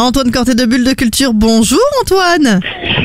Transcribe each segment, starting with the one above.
Antoine Corté de Bulle de Culture, bonjour Antoine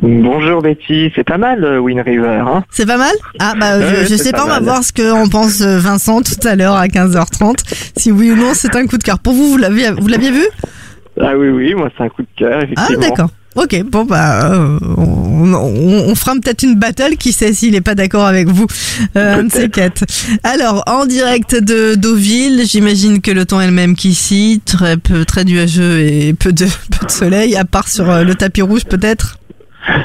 Bonjour Betty, c'est pas mal euh, Wind River. Hein C'est pas mal? Ah bah je, sais pas pas, on va voir ce qu'en pense euh, Vincent tout à l'heure à 15h30. Si oui ou non c'est un coup de cœur. Pour vous, vous l'aviez vous l'aviez vu? Ah oui, oui, moi c'est un coup de cœur, Ah d'accord. Ok, bon bah euh, on, on- on fera peut-être une battle, qui sait s'il est pas d'accord avec vous, euh, un de ces quatre. Alors en direct de Deauville, j'imagine que le temps est le même qu'ici, très peu, très nuageux et peu de peu de soleil, à part sur euh, le tapis rouge peut-être?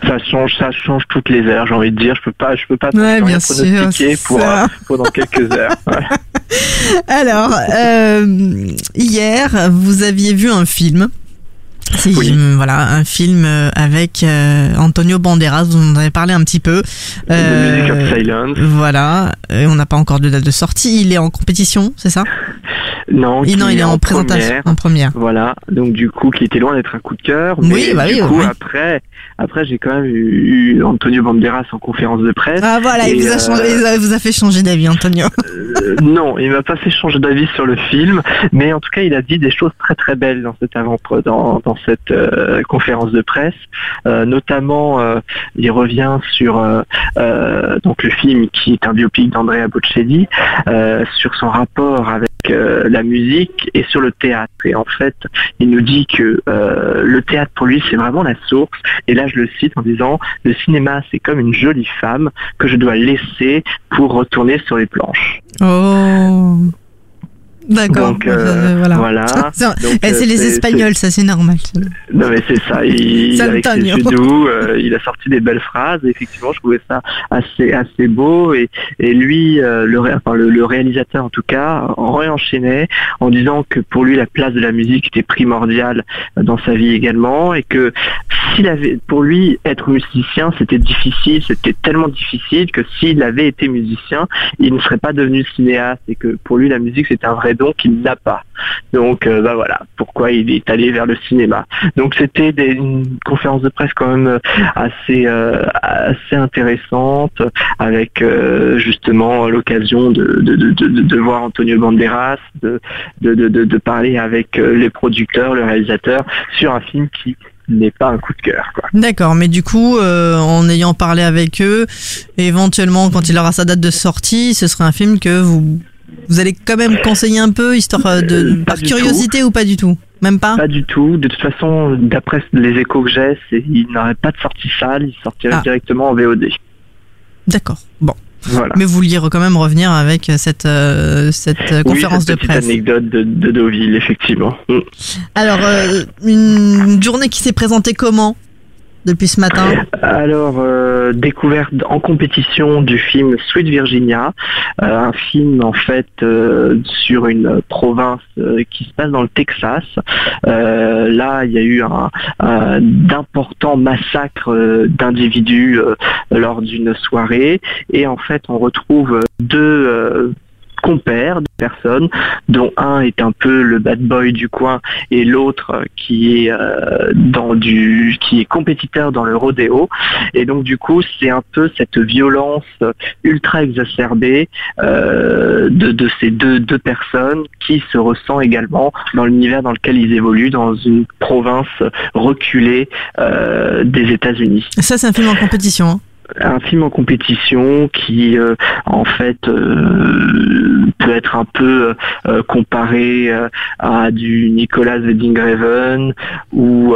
Ça change, ça change toutes les heures, j'ai envie de dire. Je peux pas, je peux pas Ouais, bien sûr, pour, euh, pour dans quelques heures. Alors, euh, hier, vous aviez vu un film. Oui. euh, voilà, un film euh, avec euh, Antonio Banderas, vous en avez parlé un petit peu. The Music of Silence. Voilà, on n'a pas encore de date de sortie. Il est en compétition, c'est ça? Non, Il- qui Non, il est en, présentation, première. en première. Voilà, donc du coup, qui était loin d'être un coup de cœur. Oui, mais bah du oui, coup, oui. après, après j'ai quand même eu, eu Antonio Banderas en conférence de presse. Ah voilà, il vous, a euh, changé, il a- vous a fait changer d'avis, Antonio. Euh, non, il m'a pas fait changer d'avis sur le film, mais en tout cas, il a dit des choses très très belles dans cette avant dans, dans cette euh, conférence de presse. Euh, notamment, euh, il revient sur donc le film qui est un biopic d'Andrea Bocelli, sur son rapport avec la musique et sur le théâtre. Et en fait, il nous dit que le théâtre pour lui, c'est vraiment la source. Et là, je le cite en disant le cinéma, c'est comme une jolie femme que je dois laisser pour retourner sur les planches. Oh. D'accord. Donc, euh, Euh, voilà. voilà. C'est Donc, eh, euh, les c'est- Espagnols, ça c'est normal. Non mais c'est ça, il, avec ses euh, il a sorti des belles phrases. Et effectivement, je trouvais ça assez assez beau. Et, et lui, euh, le, ré- enfin, le, le réalisateur en tout cas, en réenchaînait en disant que pour lui la place de la musique était primordiale dans sa vie également, et que s'il avait, pour lui, être musicien, c'était difficile, c'était tellement difficile que s'il avait été musicien, il ne serait pas devenu cinéaste, et que pour lui la musique c'est un vrai don qu'il n'a pas. Donc euh, bah voilà, pourquoi il est allé vers le cinéma. Donc c'était une conférence de presse quand même euh, assez euh, assez intéressante avec justement l'occasion de, de, de, voir Antonio Banderas, de, de, parler avec les producteurs, le réalisateur sur un film qui n'est pas un coup de cœur. D'accord, mais du coup, en ayant parlé avec eux, éventuellement, quand il aura sa date de sortie, ce sera un film que vous vous allez quand même conseiller un peu, histoire euh, de Euh, par curiosité ou pas du tout, même pas? Pas du tout. De toute façon, d'après les échos que j'ai, il n'aurait pas de sortie salle, il sortirait Ah. directement en VOD. D'accord. Bon, Voilà. mais vous vouliez quand même revenir avec cette euh, cette Oui, conférence cette de petite presse. anecdote de, de Deauville, effectivement. Alors, euh, une journée qui s'est présentée comment? Depuis ce matin Alors, euh, découverte en compétition du film Sweet Virginia, euh, un film en fait euh, sur une province qui se passe dans le Texas. Là, il y a eu un, un- d'importants massacres d'individus lors d'une soirée, et en fait, on retrouve deux compères de personnes, dont un est un peu le bad boy du coin et l'autre qui est euh, dans du qui est compétiteur dans le rodéo et donc du coup c'est un peu cette violence ultra exacerbée euh, de, de ces deux, deux personnes qui se ressent également dans l'univers dans lequel ils évoluent dans une province reculée euh, des États-Unis Ça, c'est un film en compétition. hein. Un film en compétition qui euh, en fait euh, peut être un peu euh, comparé à du Nicolas Winding Refn ou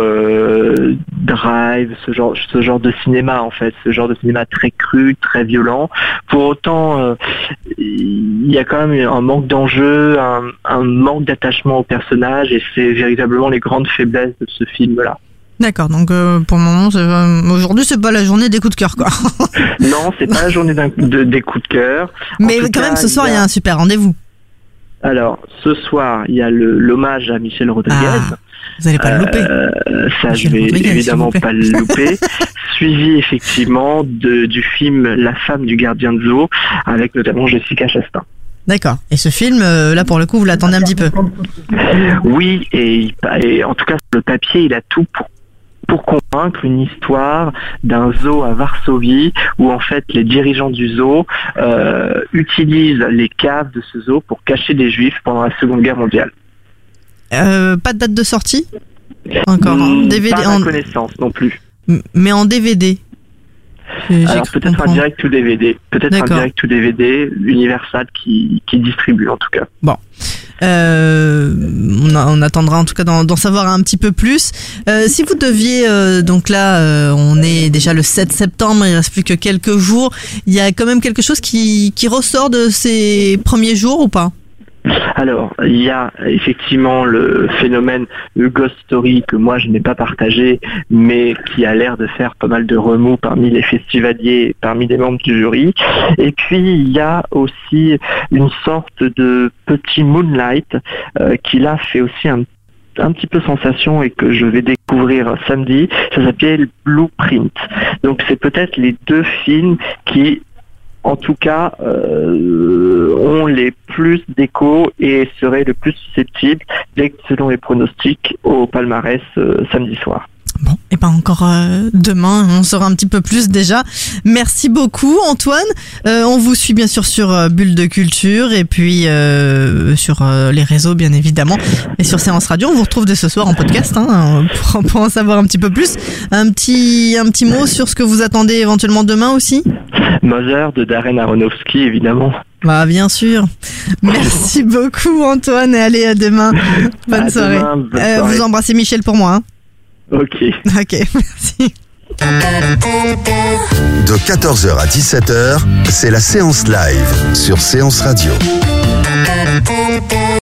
Drive, ce genre, ce genre de cinéma en fait, ce genre de cinéma très cru, très violent. Pour autant, il y a quand même un manque d'enjeu, un, un manque d'attachement au personnage et c'est véritablement les grandes faiblesses de ce film-là. D'accord, donc euh, pour le moment, c'est, euh, aujourd'hui, c'est pas la journée des coups de cœur, quoi. Non, c'est pas la journée d'un- de- des coups de cœur. Mais quand cas, même, ce soir, il y a un super rendez-vous. Alors, ce soir, il y a le- l'hommage à Michel Rodriguez. Ah, vous allez pas le louper. Euh, ça, Michel je vais Rodriguez, évidemment pas le louper. Suivi effectivement de, du film La femme du gardien de zoo, avec notamment Jessica Chastain. D'accord. Et ce film, là, pour le coup, vous l'attendez un petit peu. Oui, et, et en tout cas, sur le papier, il a tout pour pour convaincre une histoire d'un zoo à Varsovie où en fait les dirigeants du zoo euh, utilisent les caves de ce zoo pour cacher des juifs pendant la Seconde Guerre mondiale. Euh, pas de date de sortie? Encore. hein. Hmm, DVD, pas en- connaissance non plus. mais en DVD. J'ai- j'ai Alors cru peut-être un direct ou DVD, peut-être un direct ou DVD, Universal qui, qui distribue en tout cas. Euh, on, a- on attendra en tout cas d'en d'en savoir un petit peu plus. Euh, si vous deviez, euh, donc là, euh, on est déjà le 7 septembre, il reste plus que quelques jours. Il y a quand même quelque chose qui, qui ressort de ces premiers jours ou pas? Alors, il y a effectivement le phénomène Ghost Story que moi je n'ai pas partagé, mais qui a l'air de faire pas mal de remous parmi les festivaliers, parmi les membres du jury. Et puis, il y a aussi une sorte de petit Moonlight euh, qui là fait aussi un un petit peu sensation et que je vais découvrir samedi, ça s'appelle Blueprint. Donc c'est peut-être les deux films qui en tout cas, euh, ont les plus d'écho et seraient le plus susceptibles, selon les pronostics, au palmarès euh, samedi soir. Bon, et pas encore euh, demain, on saura un petit peu plus déjà. Merci beaucoup Antoine. Euh, on vous suit bien sûr sur euh, Bulle de Culture et puis euh, sur euh, les réseaux bien évidemment et sur Séance Radio. On vous retrouve dès ce soir en podcast hein, pour, pour en savoir un petit peu plus. Un petit un petit mot sur ce que vous attendez éventuellement demain aussi? Mother de Darren Aronofsky, évidemment. Bah bien sûr. Merci beaucoup Antoine et allez à demain. Bonne À soirée. demain, bonne Euh, soirée. vous embrassez Michel pour moi. Hein. Ok. Ok, merci. De 14h à 17h, c'est la séance live sur Séance Radio.